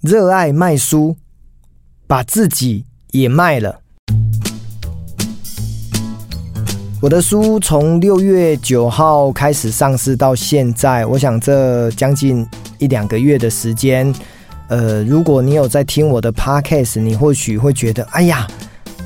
热爱卖书，把自己也卖了。我的书从六月九号开始上市到现在，我想这将近一两个月的时间。呃，如果你有在听我的 podcast，你或许会觉得，哎呀，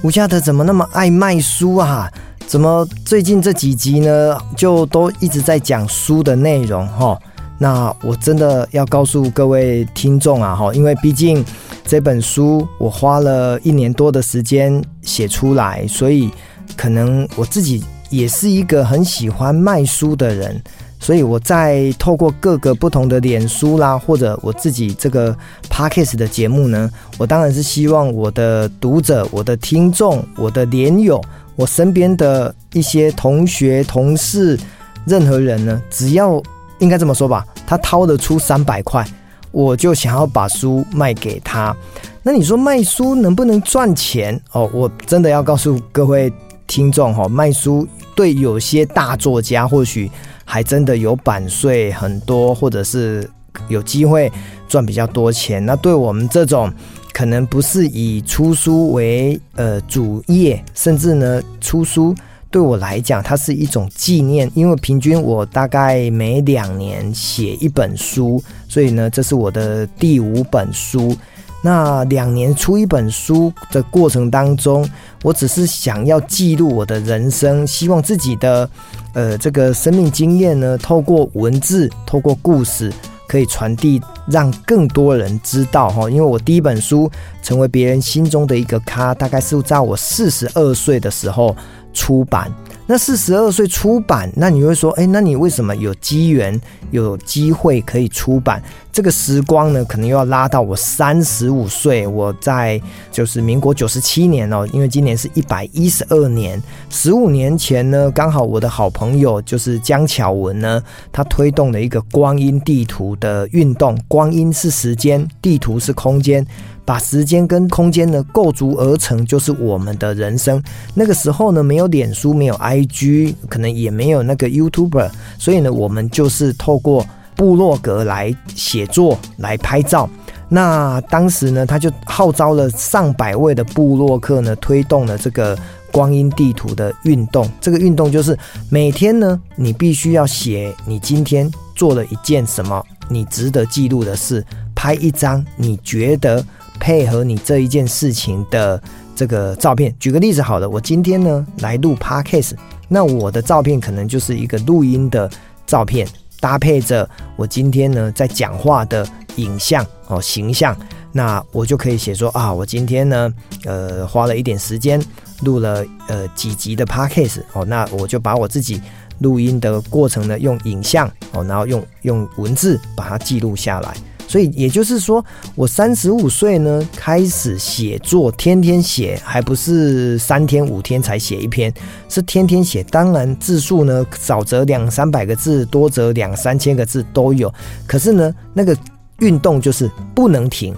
吴家德怎么那么爱卖书啊？怎么最近这几集呢，就都一直在讲书的内容哈？那我真的要告诉各位听众啊哈，因为毕竟这本书我花了一年多的时间写出来，所以。可能我自己也是一个很喜欢卖书的人，所以我在透过各个不同的脸书啦，或者我自己这个 Podcast 的节目呢，我当然是希望我的读者、我的听众、我的连友、我身边的一些同学、同事，任何人呢，只要应该这么说吧，他掏得出三百块，我就想要把书卖给他。那你说卖书能不能赚钱？哦，我真的要告诉各位。听众哈，卖书对有些大作家或许还真的有版税很多，或者是有机会赚比较多钱。那对我们这种可能不是以出书为呃主业，甚至呢出书对我来讲，它是一种纪念，因为平均我大概每两年写一本书，所以呢这是我的第五本书。那两年出一本书的过程当中，我只是想要记录我的人生，希望自己的呃这个生命经验呢，透过文字，透过故事，可以传递，让更多人知道哈。因为我第一本书成为别人心中的一个咖，大概是在我四十二岁的时候出版。那四十二岁出版，那你会说，哎，那你为什么有机缘、有机会可以出版？这个时光呢，可能又要拉到我三十五岁，我在就是民国九十七年哦，因为今年是一百一十二年，十五年前呢，刚好我的好朋友就是江巧文呢，他推动了一个光阴地图的运动，光阴是时间，地图是空间。把时间跟空间呢构筑而成，就是我们的人生。那个时候呢，没有脸书，没有 IG，可能也没有那个 YouTuber，所以呢，我们就是透过部落格来写作、来拍照。那当时呢，他就号召了上百位的部落客呢，推动了这个光阴地图的运动。这个运动就是每天呢，你必须要写你今天做了一件什么你值得记录的事，拍一张你觉得。配合你这一件事情的这个照片，举个例子，好了，我今天呢来录 Podcast，那我的照片可能就是一个录音的照片，搭配着我今天呢在讲话的影像哦形象，那我就可以写说啊，我今天呢呃花了一点时间录了呃几集的 Podcast 哦，那我就把我自己录音的过程呢用影像哦，然后用用文字把它记录下来。所以也就是说，我三十五岁呢开始写作，天天写，还不是三天五天才写一篇，是天天写。当然字数呢少则两三百个字，多则两三千个字都有。可是呢，那个运动就是不能停，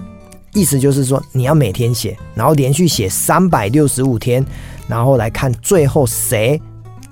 意思就是说你要每天写，然后连续写三百六十五天，然后来看最后谁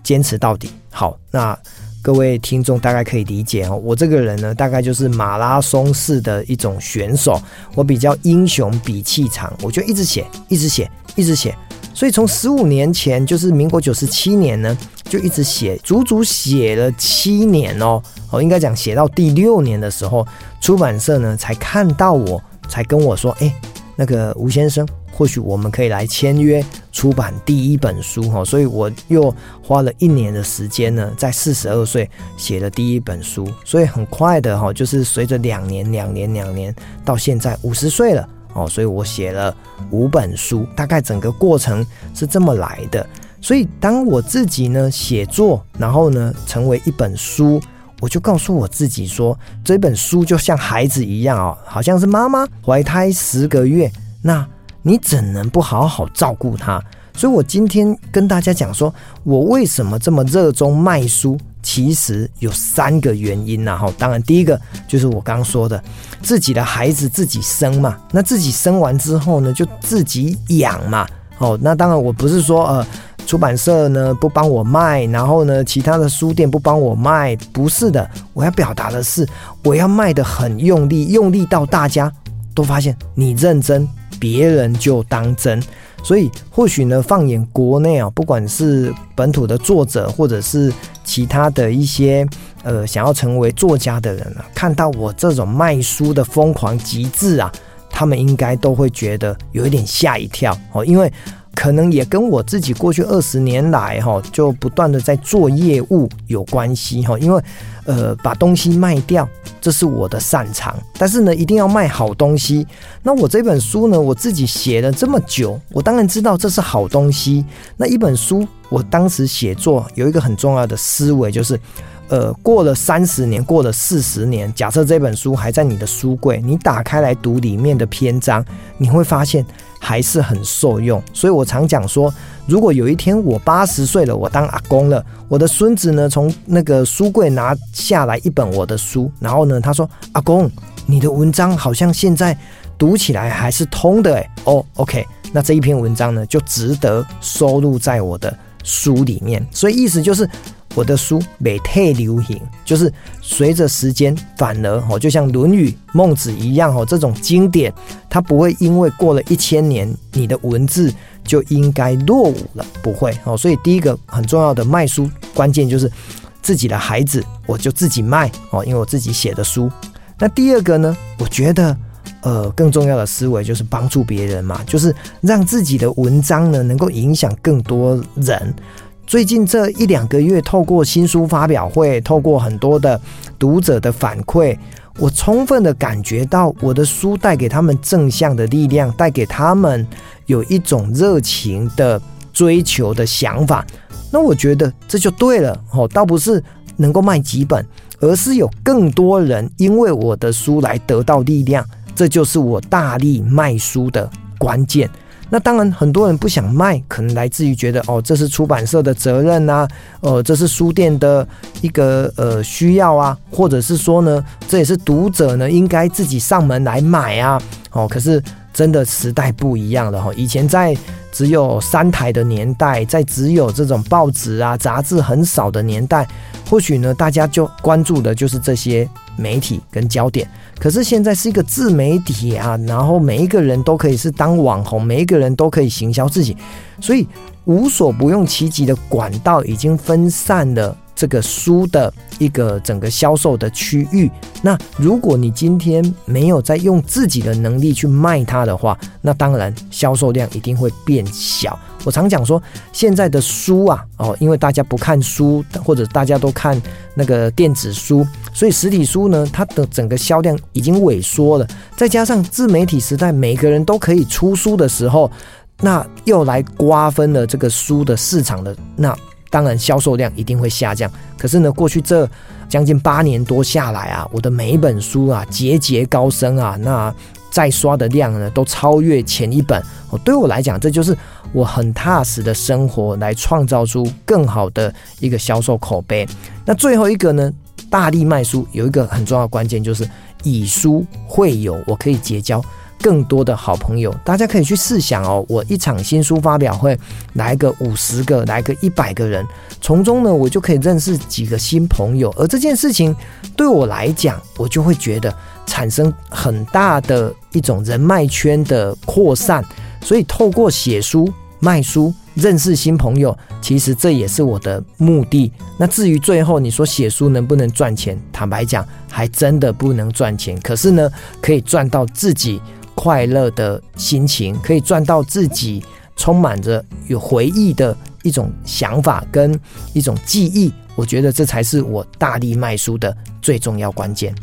坚持到底。好，那。各位听众大概可以理解哦，我这个人呢，大概就是马拉松式的一种选手，我比较英雄比气场，我就一直写，一直写，一直写。所以从十五年前，就是民国九十七年呢，就一直写，足足写了七年哦。哦，应该讲写到第六年的时候，出版社呢才看到我，才跟我说，哎，那个吴先生。或许我们可以来签约出版第一本书哈，所以我又花了一年的时间呢，在四十二岁写了第一本书，所以很快的哈，就是随着两年、两年、两年，到现在五十岁了哦，所以我写了五本书，大概整个过程是这么来的。所以当我自己呢写作，然后呢成为一本书，我就告诉我自己说，这本书就像孩子一样哦，好像是妈妈怀胎十个月那。你怎能不好好照顾他？所以我今天跟大家讲说，我为什么这么热衷卖书，其实有三个原因呐。哈，当然第一个就是我刚刚说的，自己的孩子自己生嘛，那自己生完之后呢，就自己养嘛。哦，那当然我不是说呃，出版社呢不帮我卖，然后呢其他的书店不帮我卖，不是的。我要表达的是，我要卖得很用力，用力到大家都发现你认真，别人就当真。所以或许呢，放眼国内啊，不管是本土的作者，或者是其他的一些呃想要成为作家的人啊，看到我这种卖书的疯狂极致啊，他们应该都会觉得有一点吓一跳哦，因为。可能也跟我自己过去二十年来哈，就不断的在做业务有关系哈。因为呃，把东西卖掉，这是我的擅长。但是呢，一定要卖好东西。那我这本书呢，我自己写了这么久，我当然知道这是好东西。那一本书，我当时写作有一个很重要的思维，就是呃，过了三十年，过了四十年，假设这本书还在你的书柜，你打开来读里面的篇章，你会发现。还是很受用，所以我常讲说，如果有一天我八十岁了，我当阿公了，我的孙子呢，从那个书柜拿下来一本我的书，然后呢，他说：“阿公，你的文章好像现在读起来还是通的。”哎，哦，OK，那这一篇文章呢，就值得收录在我的书里面。所以意思就是。我的书没太流行，就是随着时间，反而哦，就像《论语》《孟子》一样哦，这种经典，它不会因为过了一千年，你的文字就应该落伍了，不会哦。所以第一个很重要的卖书关键就是自己的孩子，我就自己卖哦，因为我自己写的书。那第二个呢，我觉得呃更重要的思维就是帮助别人嘛，就是让自己的文章呢能够影响更多人。最近这一两个月，透过新书发表会，透过很多的读者的反馈，我充分的感觉到我的书带给他们正向的力量，带给他们有一种热情的追求的想法。那我觉得这就对了哦，倒不是能够卖几本，而是有更多人因为我的书来得到力量，这就是我大力卖书的关键。那当然，很多人不想卖，可能来自于觉得哦，这是出版社的责任呐，呃，这是书店的一个呃需要啊，或者是说呢，这也是读者呢应该自己上门来买啊。哦，可是真的时代不一样了哈，以前在只有三台的年代，在只有这种报纸啊杂志很少的年代，或许呢大家就关注的就是这些媒体跟焦点。可是现在是一个自媒体啊，然后每一个人都可以是当网红，每一个人都可以行销自己，所以无所不用其极的管道已经分散了。这个书的一个整个销售的区域，那如果你今天没有在用自己的能力去卖它的话，那当然销售量一定会变小。我常讲说，现在的书啊，哦，因为大家不看书，或者大家都看那个电子书，所以实体书呢，它的整个销量已经萎缩了。再加上自媒体时代，每个人都可以出书的时候，那又来瓜分了这个书的市场的那。当然，销售量一定会下降。可是呢，过去这将近八年多下来啊，我的每一本书啊节节高升啊，那再刷的量呢都超越前一本。哦，对我来讲，这就是我很踏实的生活来创造出更好的一个销售口碑。那最后一个呢，大力卖书有一个很重要的关键，就是以书会友，我可以结交。更多的好朋友，大家可以去试想哦。我一场新书发表会，来个五十个，来个一百个人，从中呢，我就可以认识几个新朋友。而这件事情对我来讲，我就会觉得产生很大的一种人脉圈的扩散。所以，透过写书、卖书、认识新朋友，其实这也是我的目的。那至于最后你说写书能不能赚钱？坦白讲，还真的不能赚钱。可是呢，可以赚到自己。快乐的心情，可以赚到自己充满着有回忆的一种想法跟一种记忆，我觉得这才是我大力卖书的最重要关键。